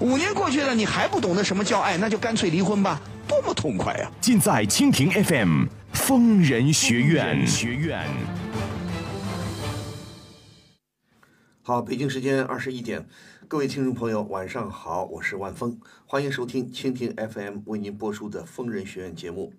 五年过去了，你还不懂得什么叫爱，那就干脆离婚吧，多么痛快呀！尽在蜻蜓 FM 疯人学院。学院。好，北京时间二十一点，各位听众朋友，晚上好，我是万峰，欢迎收听蜻蜓 FM 为您播出的疯人学院节目。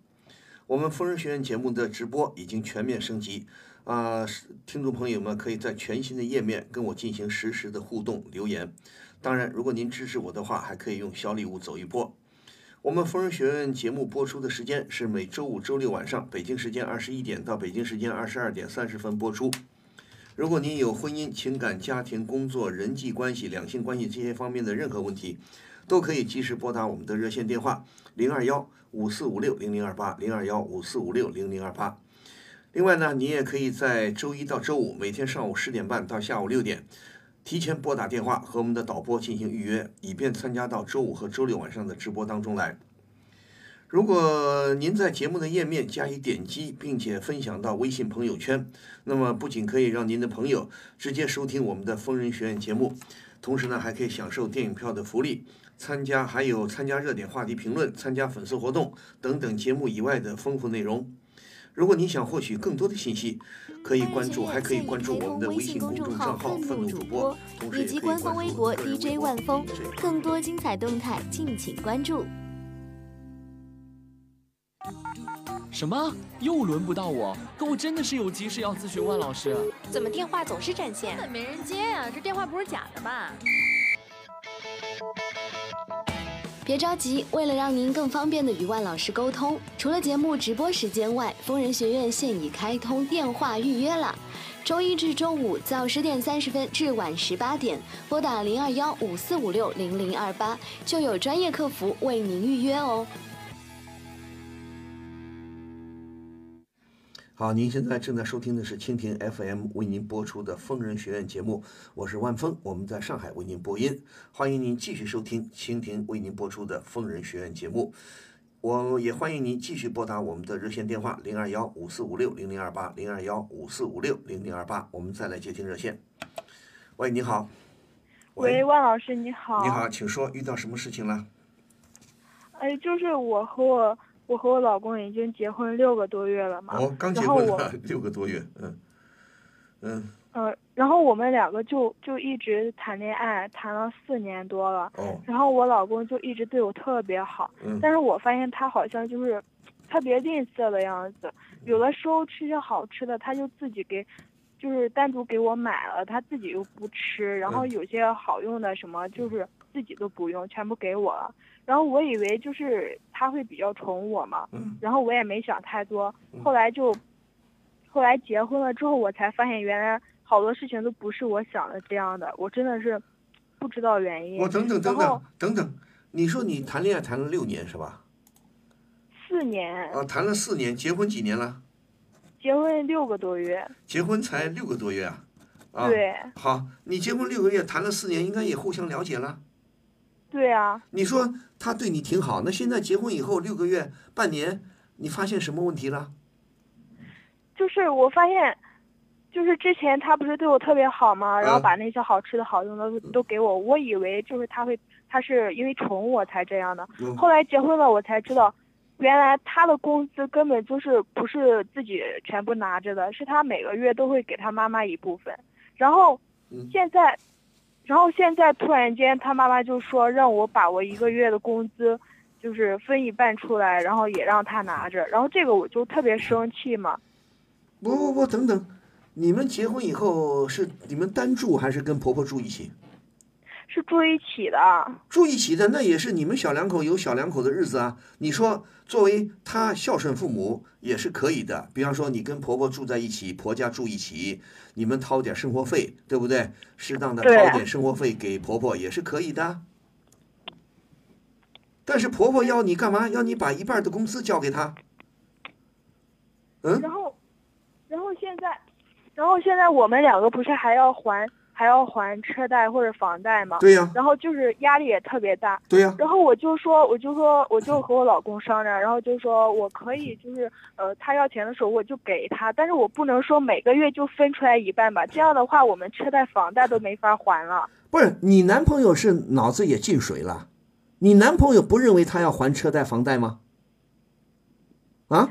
我们疯人学院节目的直播已经全面升级，啊，听众朋友们可以在全新的页面跟我进行实时的互动留言。当然，如果您支持我的话，还可以用小礼物走一波。我们疯人学院节目播出的时间是每周五、周六晚上，北京时间二十一点到北京时间二十二点三十分播出。如果您有婚姻、情感、家庭、工作、人际关系、两性关系这些方面的任何问题，都可以及时拨打我们的热线电话零二幺五四五六零零二八零二幺五四五六零零二八。另外呢，你也可以在周一到周五每天上午十点半到下午六点。提前拨打电话和我们的导播进行预约，以便参加到周五和周六晚上的直播当中来。如果您在节目的页面加以点击，并且分享到微信朋友圈，那么不仅可以让您的朋友直接收听我们的疯人学院节目，同时呢还可以享受电影票的福利，参加还有参加热点话题评论、参加粉丝活动等等节目以外的丰富内容。如果您想获取更多的信息，可以关注，还可以关注我们的微信公众账号“愤怒主播”，以及官方微博 DJ 万峰，更多精彩动态敬请关注。什么？又轮不到我？可我真的是有急事要咨询万老师。怎么电话总是占线？根本没人接呀！这电话不是假的吧？别着急，为了让您更方便的与万老师沟通，除了节目直播时间外，疯人学院现已开通电话预约了。周一至周五早十点三十分至晚十八点，拨打零二幺五四五六零零二八，就有专业客服为您预约哦。好，您现在正在收听的是蜻蜓 FM 为您播出的疯人学院节目，我是万峰，我们在上海为您播音，欢迎您继续收听蜻蜓为您播出的疯人学院节目，我也欢迎您继续拨打我们的热线电话零二幺五四五六零零二八零二幺五四五六零零二八，我们再来接听热线。喂，你好。喂，万老师，你好。你好，请说，遇到什么事情了？哎，就是我和我。我和我老公已经结婚六个多月了嘛，哦，刚结婚六个多月，嗯，嗯，呃，然后我们两个就就一直谈恋爱，谈了四年多了，哦，然后我老公就一直对我特别好，嗯，但是我发现他好像就是特别吝啬的样子，有的时候吃些好吃的，他就自己给，就是单独给我买了，他自己又不吃，然后有些好用的什么就是自己都不用，全部给我了。然后我以为就是他会比较宠我嘛，然后我也没想太多。后来就，后来结婚了之后，我才发现原来好多事情都不是我想的这样的。我真的是不知道原因。我等等等等等等，你说你谈恋爱谈了六年是吧？四年。啊，谈了四年，结婚几年了？结婚六个多月。结婚才六个多月啊？啊。对。好，你结婚六个月，谈了四年，应该也互相了解了。对啊，你说他对你挺好，那现在结婚以后六个月、半年，你发现什么问题了？就是我发现，就是之前他不是对我特别好吗？然后把那些好吃的好用的都给我，我以为就是他会，他是因为宠我才这样的。后来结婚了，我才知道，原来他的工资根本就是不是自己全部拿着的，是他每个月都会给他妈妈一部分。然后现在。然后现在突然间，他妈妈就说让我把我一个月的工资，就是分一半出来，然后也让他拿着。然后这个我就特别生气嘛。不不不，等等，你们结婚以后是你们单住还是跟婆婆住一起？是住一起的。住一起的那也是你们小两口有小两口的日子啊。你说作为他孝顺父母也是可以的。比方说你跟婆婆住在一起，婆家住一起，你们掏点生活费，对不对？适当的掏点生活费给婆婆也是可以的。但是婆婆要你干嘛？要你把一半的工资交给她。嗯。然后，然后现在，然后现在我们两个不是还要还还要还车贷或者房贷吗？对呀。然后就是压力也特别大。对呀。然后我就说，我就说，我就和我老公商量，然后就说我可以，就是呃，他要钱的时候我就给他，但是我不能说每个月就分出来一半吧，这样的话我们车贷房贷都没法还了。不是，你男朋友是脑子也进水了。你男朋友不认为他要还车贷房贷吗？啊，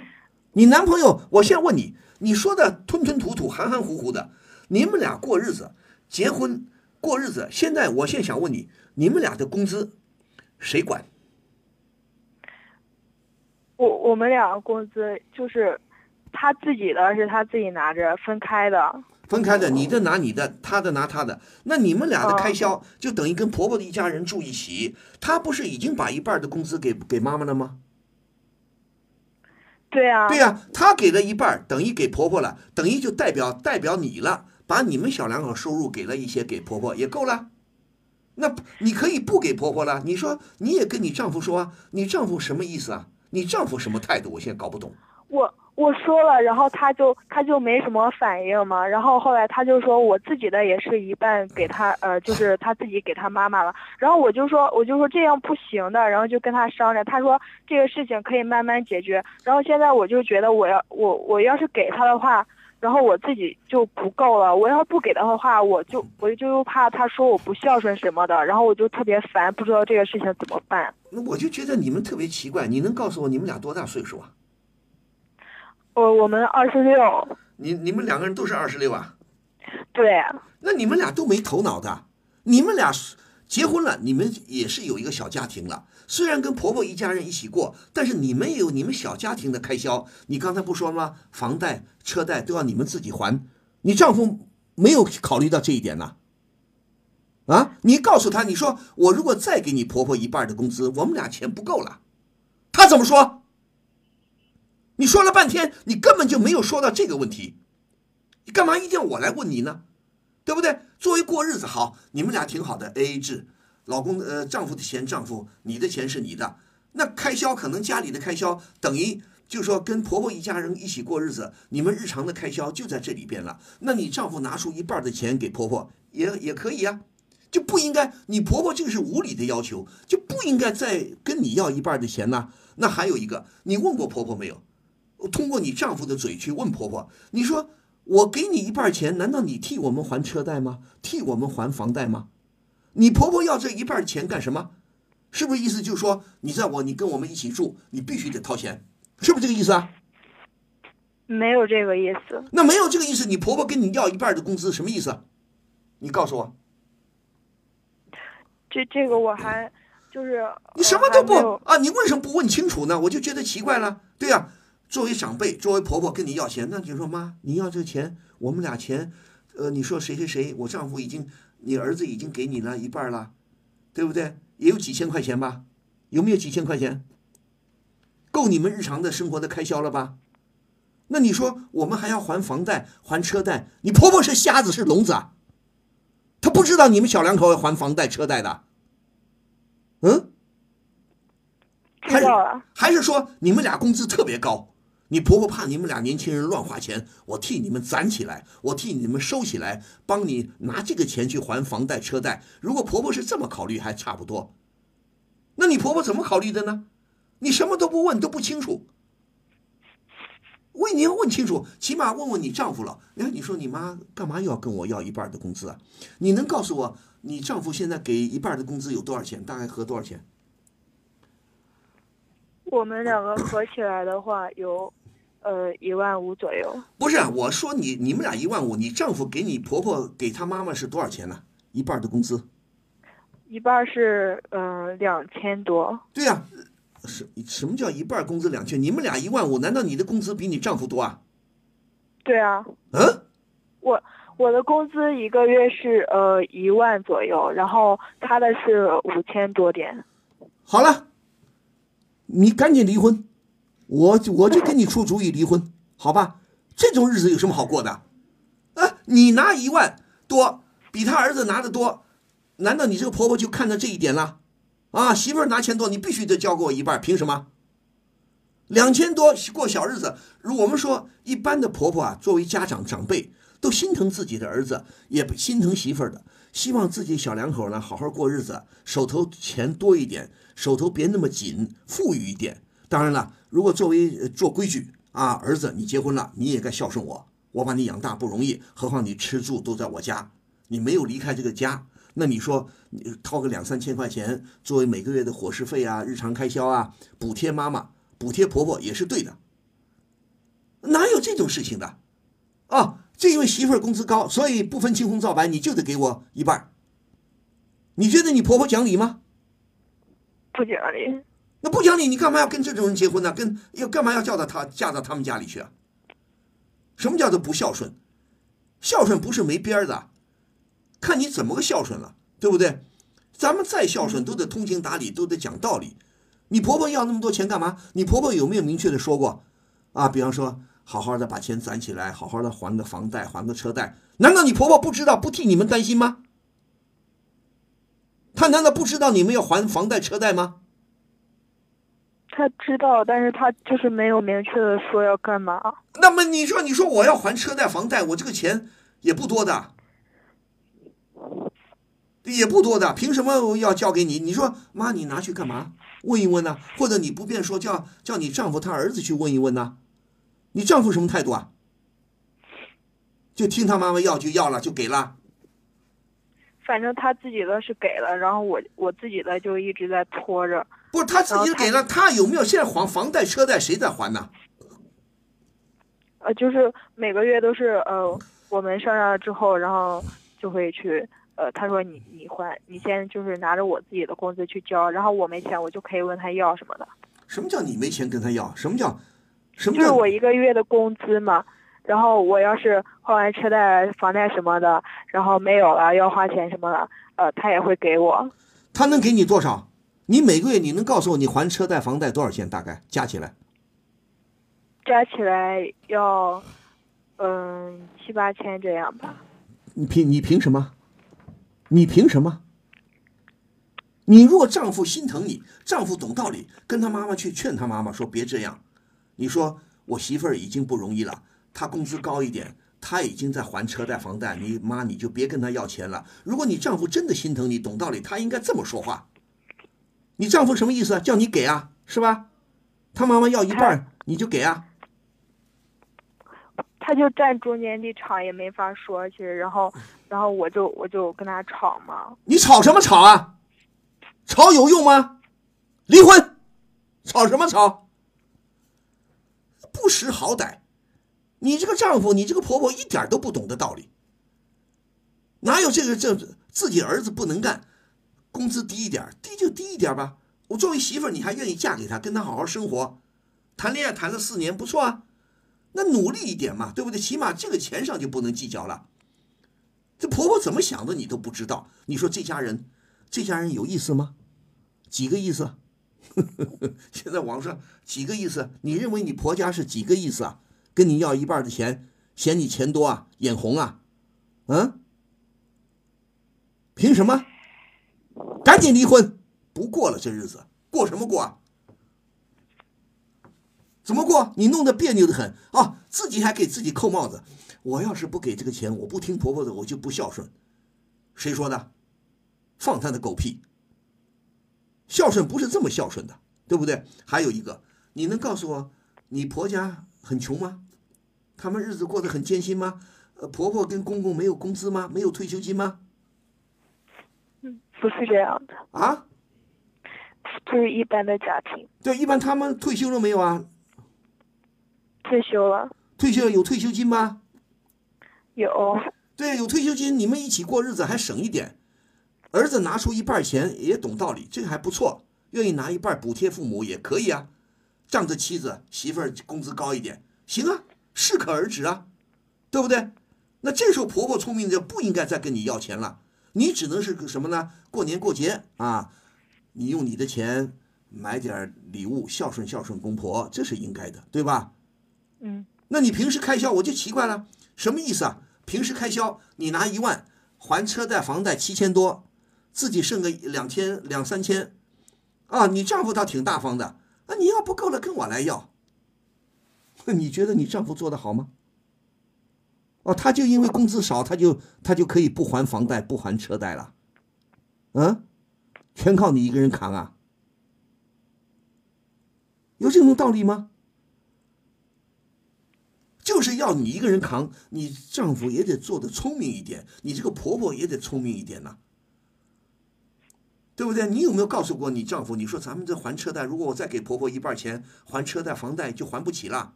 你男朋友，我现在问你，你说的吞吞吐吐、含含糊糊的，你们俩过日子、结婚过日子，现在我现在想问你，你们俩的工资谁管？我我们两个工资就是他自己的，是他自己拿着，分开的。分开的，你的拿你的，他的拿他的，那你们俩的开销就等于跟婆婆的一家人住一起，他不是已经把一半的工资给给妈妈了吗？对呀，对呀，他给了一半，等于给婆婆了，等于就代表代表你了，把你们小两口收入给了一些给婆婆也够了，那你可以不给婆婆了。你说你也跟你丈夫说啊，你丈夫什么意思啊？你丈夫什么态度？我现在搞不懂。我。我说了，然后他就他就没什么反应嘛，然后后来他就说我自己的也是一半给他，呃，就是他自己给他妈妈了，然后我就说我就说这样不行的，然后就跟他商量，他说这个事情可以慢慢解决，然后现在我就觉得我要我我要是给他的话，然后我自己就不够了，我要不给他的话，我就我就又怕他说我不孝顺什么的，然后我就特别烦，不知道这个事情怎么办。那我就觉得你们特别奇怪，你能告诉我你们俩多大岁数啊？我我们二十六，你你们两个人都是二十六啊？对。那你们俩都没头脑的，你们俩结婚了，你们也是有一个小家庭了。虽然跟婆婆一家人一起过，但是你们也有你们小家庭的开销。你刚才不说吗？房贷、车贷都要你们自己还。你丈夫没有考虑到这一点呢？啊？你告诉他，你说我如果再给你婆婆一半的工资，我们俩钱不够了。他怎么说？你说了半天，你根本就没有说到这个问题，你干嘛一定要我来问你呢？对不对？作为过日子好，你们俩挺好的，A A 制，老公呃丈夫的钱丈夫，你的钱是你的，那开销可能家里的开销等于就是说跟婆婆一家人一起过日子，你们日常的开销就在这里边了。那你丈夫拿出一半的钱给婆婆也也可以啊，就不应该你婆婆这个是无理的要求，就不应该再跟你要一半的钱呢。那还有一个，你问过婆婆没有？通过你丈夫的嘴去问婆婆，你说我给你一半钱，难道你替我们还车贷吗？替我们还房贷吗？你婆婆要这一半钱干什么？是不是意思就是说你在我你跟我们一起住，你必须得掏钱，是不是这个意思啊？没有这个意思。那没有这个意思，你婆婆跟你要一半的工资什么意思？你告诉我。这这个我还就是你什么都不啊？你为什么不问清楚呢？我就觉得奇怪了。对呀。作为长辈，作为婆婆跟你要钱，那你说妈，你要这钱，我们俩钱，呃，你说谁谁谁，我丈夫已经，你儿子已经给你了一半了，对不对？也有几千块钱吧？有没有几千块钱？够你们日常的生活的开销了吧？那你说我们还要还房贷、还车贷，你婆婆是瞎子是聋子啊？她不知道你们小两口要还房贷车贷的？嗯？知道了。还是说你们俩工资特别高？你婆婆怕你们俩年轻人乱花钱，我替你们攒起来，我替你们收起来，帮你拿这个钱去还房贷车贷。如果婆婆是这么考虑，还差不多。那你婆婆怎么考虑的呢？你什么都不问，都不清楚。问你要问清楚，起码问问你丈夫了。哎，你说你妈干嘛又要跟我要一半的工资啊？你能告诉我，你丈夫现在给一半的工资有多少钱？大概合多少钱？我们两个合起来的话有。呃，一万五左右。不是，我说你你们俩一万五，你丈夫给你婆婆给她妈妈是多少钱呢？一半的工资。一半是呃两千多。对呀，什什么叫一半工资两千？你们俩一万五，难道你的工资比你丈夫多啊？对啊。嗯。我我的工资一个月是呃一万左右，然后他的是五千多点。好了，你赶紧离婚，我我就给你出主意离婚，好吧？这种日子有什么好过的？啊，你拿一万多，比他儿子拿的多，难道你这个婆婆就看到这一点了？啊，媳妇儿拿钱多，你必须得交给我一半，凭什么？两千多过小日子，如我们说一般的婆婆啊，作为家长长辈，都心疼自己的儿子，也心疼媳妇儿的，希望自己小两口呢好好过日子，手头钱多一点，手头别那么紧，富裕一点。当然了，如果作为做规矩啊，儿子你结婚了，你也该孝顺我，我把你养大不容易，何况你吃住都在我家，你没有离开这个家。那你说，你掏个两三千块钱作为每个月的伙食费啊、日常开销啊，补贴妈妈、补贴婆婆也是对的。哪有这种事情的？啊，就因为媳妇儿工资高，所以不分青红皂白，你就得给我一半。你觉得你婆婆讲理吗？不讲理。那不讲理，你干嘛要跟这种人结婚呢？跟要干嘛要叫到他嫁到他们家里去啊？什么叫做不孝顺？孝顺不是没边儿的。看你怎么个孝顺了，对不对？咱们再孝顺都得通情达理，都得讲道理。你婆婆要那么多钱干嘛？你婆婆有没有明确的说过？啊，比方说，好好的把钱攒起来，好好的还个房贷，还个车贷。难道你婆婆不知道，不替你们担心吗？她难道不知道你们要还房贷车贷吗？她知道，但是他就是没有明确的说要干嘛。那么你说，你说我要还车贷房贷，我这个钱也不多的。也不多的，凭什么要交给你？你说妈，你拿去干嘛？问一问呢？或者你不便说，叫叫你丈夫他儿子去问一问呢？你丈夫什么态度啊？就听他妈妈要就要了，就给了。反正他自己的是给了，然后我我自己的就一直在拖着。不是他自己给了，他有没有现在还房贷车贷谁在还呢？呃，就是每个月都是呃，我们上了之后，然后就会去。呃，他说你你还你先就是拿着我自己的工资去交，然后我没钱，我就可以问他要什么的。什么叫你没钱跟他要？什么叫什么？就是我一个月的工资嘛。然后我要是还完车贷、房贷什么的，然后没有了要花钱什么的，呃，他也会给我。他能给你多少？你每个月你能告诉我你还车贷、房贷多少钱？大概加起来？加起来要嗯七八千这样吧。你凭你凭什么？你凭什么？你如果丈夫心疼你，丈夫懂道理，跟他妈妈去劝他妈妈说别这样。你说我媳妇儿已经不容易了，她工资高一点，她已经在还车贷房贷，你妈你就别跟她要钱了。如果你丈夫真的心疼你，懂道理，他应该这么说话。你丈夫什么意思？叫你给啊，是吧？他妈妈要一半，你就给啊。他就站中间立场，也没法说其实，然后，然后我就我就跟他吵嘛。你吵什么吵啊？吵有用吗？离婚，吵什么吵？不识好歹，你这个丈夫，你这个婆婆一点都不懂得道理。哪有这个这自己儿子不能干，工资低一点，低就低一点吧。我作为媳妇儿，你还愿意嫁给他，跟他好好生活，谈恋爱谈了四年，不错啊。那努力一点嘛，对不对？起码这个钱上就不能计较了。这婆婆怎么想的，你都不知道。你说这家人，这家人有意思吗？几个意思？现在网上几个意思？你认为你婆家是几个意思啊？跟你要一半的钱，嫌你钱多啊？眼红啊？嗯？凭什么？赶紧离婚，不过了这日子，过什么过啊？怎么过？你弄得别扭的很啊！自己还给自己扣帽子。我要是不给这个钱，我不听婆婆的，我就不孝顺。谁说的？放他的狗屁！孝顺不是这么孝顺的，对不对？还有一个，你能告诉我，你婆家很穷吗？他们日子过得很艰辛吗？呃，婆婆跟公公没有工资吗？没有退休金吗？嗯，不是这样的啊，就是一般的家庭。对，一般他们退休了没有啊？退休了，退休了有退休金吗？有。对，有退休金，你们一起过日子还省一点。儿子拿出一半钱也懂道理，这个还不错。愿意拿一半补贴父母也可以啊。仗着妻子媳妇儿工资高一点，行啊，适可而止啊，对不对？那这时候婆婆聪明的不应该再跟你要钱了，你只能是个什么呢？过年过节啊，你用你的钱买点礼物孝顺孝顺公婆，这是应该的，对吧？嗯。那你平时开销我就奇怪了，什么意思啊？平时开销你拿一万还车贷房贷七千多，自己剩个两千两三千，啊，你丈夫倒挺大方的，那你要不够了跟我来要。你觉得你丈夫做的好吗？哦，他就因为工资少，他就他就可以不还房贷不还车贷了，嗯，全靠你一个人扛啊？有这种道理吗？就是要你一个人扛，你丈夫也得做的聪明一点，你这个婆婆也得聪明一点呐，对不对？你有没有告诉过你丈夫？你说咱们这还车贷，如果我再给婆婆一半钱还车贷房贷，就还不起了。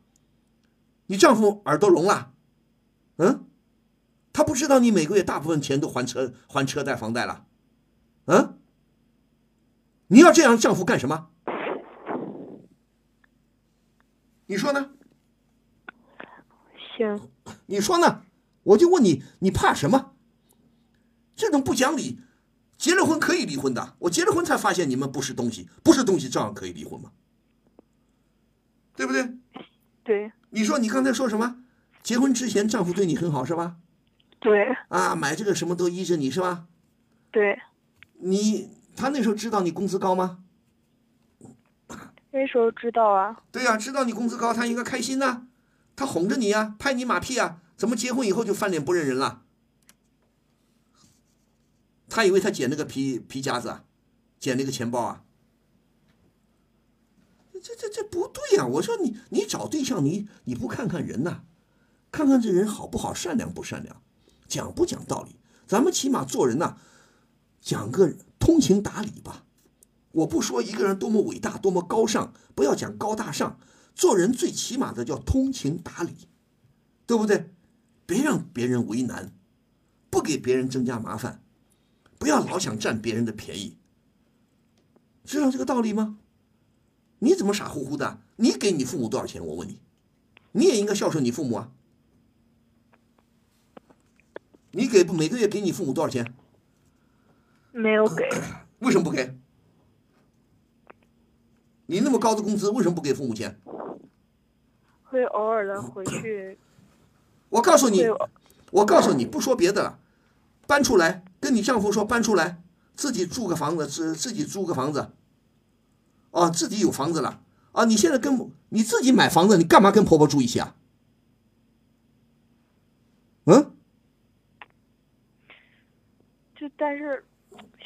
你丈夫耳朵聋了，嗯？他不知道你每个月大部分钱都还车还车贷房贷了，嗯？你要这样，丈夫干什么？你说呢？行，你说呢？我就问你，你怕什么？这种不讲理，结了婚可以离婚的。我结了婚才发现你们不是东西，不是东西照样可以离婚吗？对不对？对。你说你刚才说什么？结婚之前丈夫对你很好是吧？对。啊，买这个什么都依着你是吧？对。你他那时候知道你工资高吗？那时候知道啊。对呀，知道你工资高，他应该开心呐。他哄着你呀，拍你马屁啊！怎么结婚以后就翻脸不认人了？他以为他捡那个皮皮夹子，啊捡那个钱包啊？这这这不对呀！我说你你找对象你你不看看人呐，看看这人好不好，善良不善良，讲不讲道理？咱们起码做人呐，讲个通情达理吧。我不说一个人多么伟大多么高尚，不要讲高大上。做人最起码的叫通情达理，对不对？别让别人为难，不给别人增加麻烦，不要老想占别人的便宜，知道这个道理吗？你怎么傻乎乎的？你给你父母多少钱？我问你，你也应该孝顺你父母啊。你给每个月给你父母多少钱？没有给。为什么不给？你那么高的工资，为什么不给父母钱？会偶尔的回去。我告诉你，我告诉你，不说别的了，搬出来，跟你丈夫说搬出来，自己住个房子，自自己租个房子。哦，自己有房子了啊！你现在跟你自己买房子，你干嘛跟婆婆住一起啊？嗯？但是。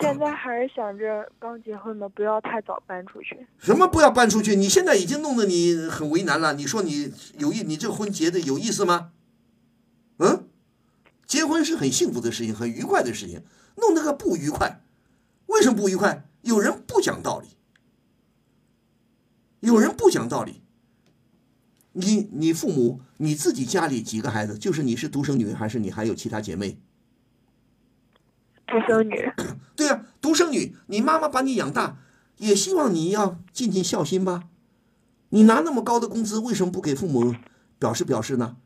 现在还是想着刚结婚的不要太早搬出去。什么不要搬出去？你现在已经弄得你很为难了。你说你有意，你这婚结的有意思吗？嗯，结婚是很幸福的事情，很愉快的事情，弄那个不愉快，为什么不愉快？有人不讲道理，有人不讲道理。你你父母你自己家里几个孩子？就是你是独生女，还是你还有其他姐妹？独生女，对呀，独生女，你妈妈把你养大，也希望你要尽尽孝心吧。你拿那么高的工资，为什么不给父母表示表示呢？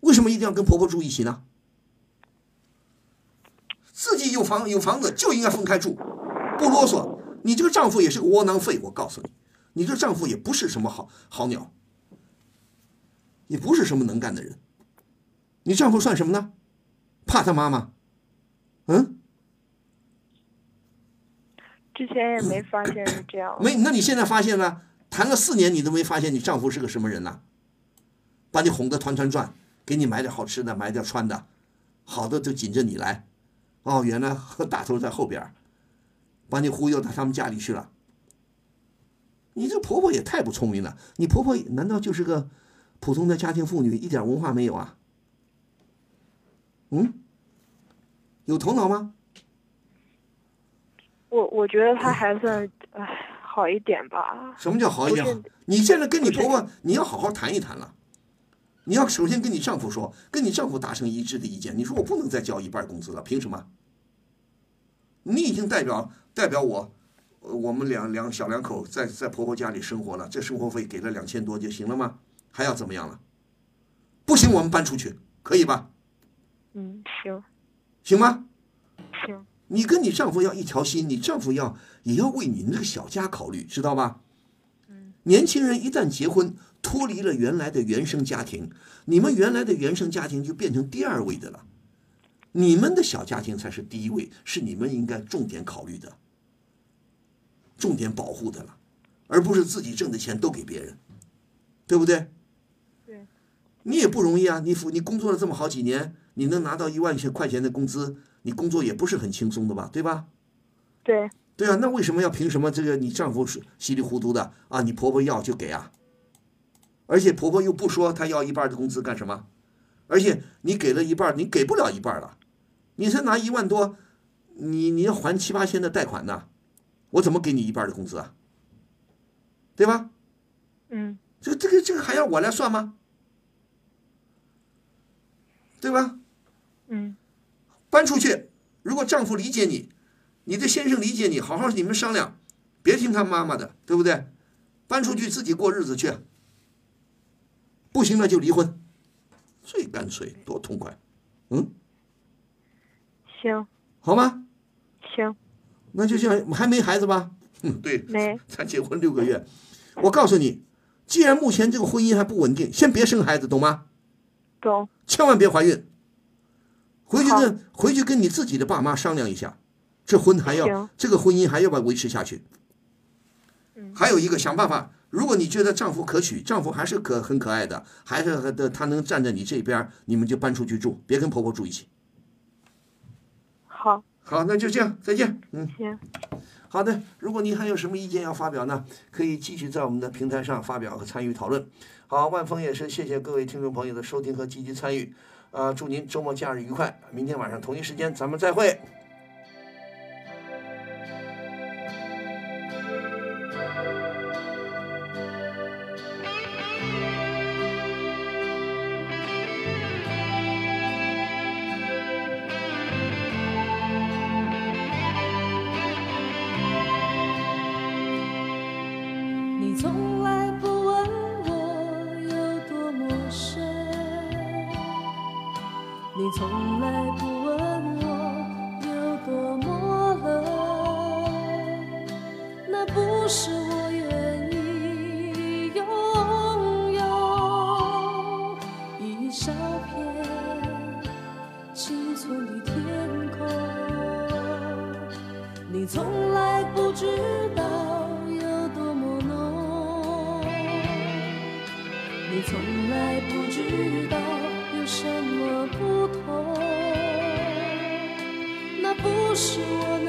为什么一定要跟婆婆住一起呢？自己有房有房子就应该分开住，不啰嗦。你这个丈夫也是个窝囊废，我告诉你，你这丈夫也不是什么好好鸟，也不是什么能干的人。你丈夫算什么呢？怕他妈妈？嗯，之前也没发现是这样。没，那你现在发现了？谈了四年，你都没发现你丈夫是个什么人呢？把你哄得团团转，给你买点好吃的，买点穿的，好的都紧着你来。哦，原来大头在后边，把你忽悠到他们家里去了。你这婆婆也太不聪明了！你婆婆难道就是个普通的家庭妇女，一点文化没有啊？嗯？有头脑吗？我我觉得他还算唉好一点吧。什么叫好一点？你现在跟你婆婆，你要好好谈一谈了。你要首先跟你丈夫说，跟你丈夫达成一致的意见。你说我不能再交一半工资了，凭什么？你已经代表代表我，我们两两小两口在在婆婆家里生活了，这生活费给了两千多就行了吗？还要怎么样了？不行，我们搬出去，可以吧？嗯，行。行吗？行。你跟你丈夫要一条心，你丈夫要也要为你那个小家考虑，知道吧？嗯。年轻人一旦结婚，脱离了原来的原生家庭，你们原来的原生家庭就变成第二位的了，你们的小家庭才是第一位，是你们应该重点考虑的、重点保护的了，而不是自己挣的钱都给别人，对不对？对。你也不容易啊！你你工作了这么好几年，你能拿到一万块钱的工资，你工作也不是很轻松的吧？对吧？对。对啊，那为什么要凭什么这个你丈夫是稀里糊涂的啊？你婆婆要就给啊？而且婆婆又不说她要一半的工资干什么？而且你给了一半，你给不了一半了，你才拿一万多，你你要还七八千的贷款呢，我怎么给你一半的工资啊？对吧？嗯。这这个这个还要我来算吗？对吧？嗯。搬出去，如果丈夫理解你。你的先生理解你，好好你们商量，别听他妈妈的，对不对？搬出去自己过日子去。不行了就离婚，最干脆，多痛快，嗯？行。好吗？行。那就这样，还没孩子吧？嗯，对。没。才结婚六个月，我告诉你，既然目前这个婚姻还不稳定，先别生孩子，懂吗？懂。千万别怀孕。回去跟回去跟你自己的爸妈商量一下。这婚还要这个婚姻还要不要维持下去？还有一个想办法，如果你觉得丈夫可娶，丈夫还是可很可爱的，还是的他能站在你这边，你们就搬出去住，别跟婆婆住一起。好，好，那就这样，再见。嗯，行。好的，如果您还有什么意见要发表呢，可以继续在我们的平台上发表和参与讨论。好，万峰也是谢谢各位听众朋友的收听和积极参与，啊，祝您周末假日愉快，明天晚上同一时间咱们再会。从来不知道有多么浓你从来不知道有什么不同那不是我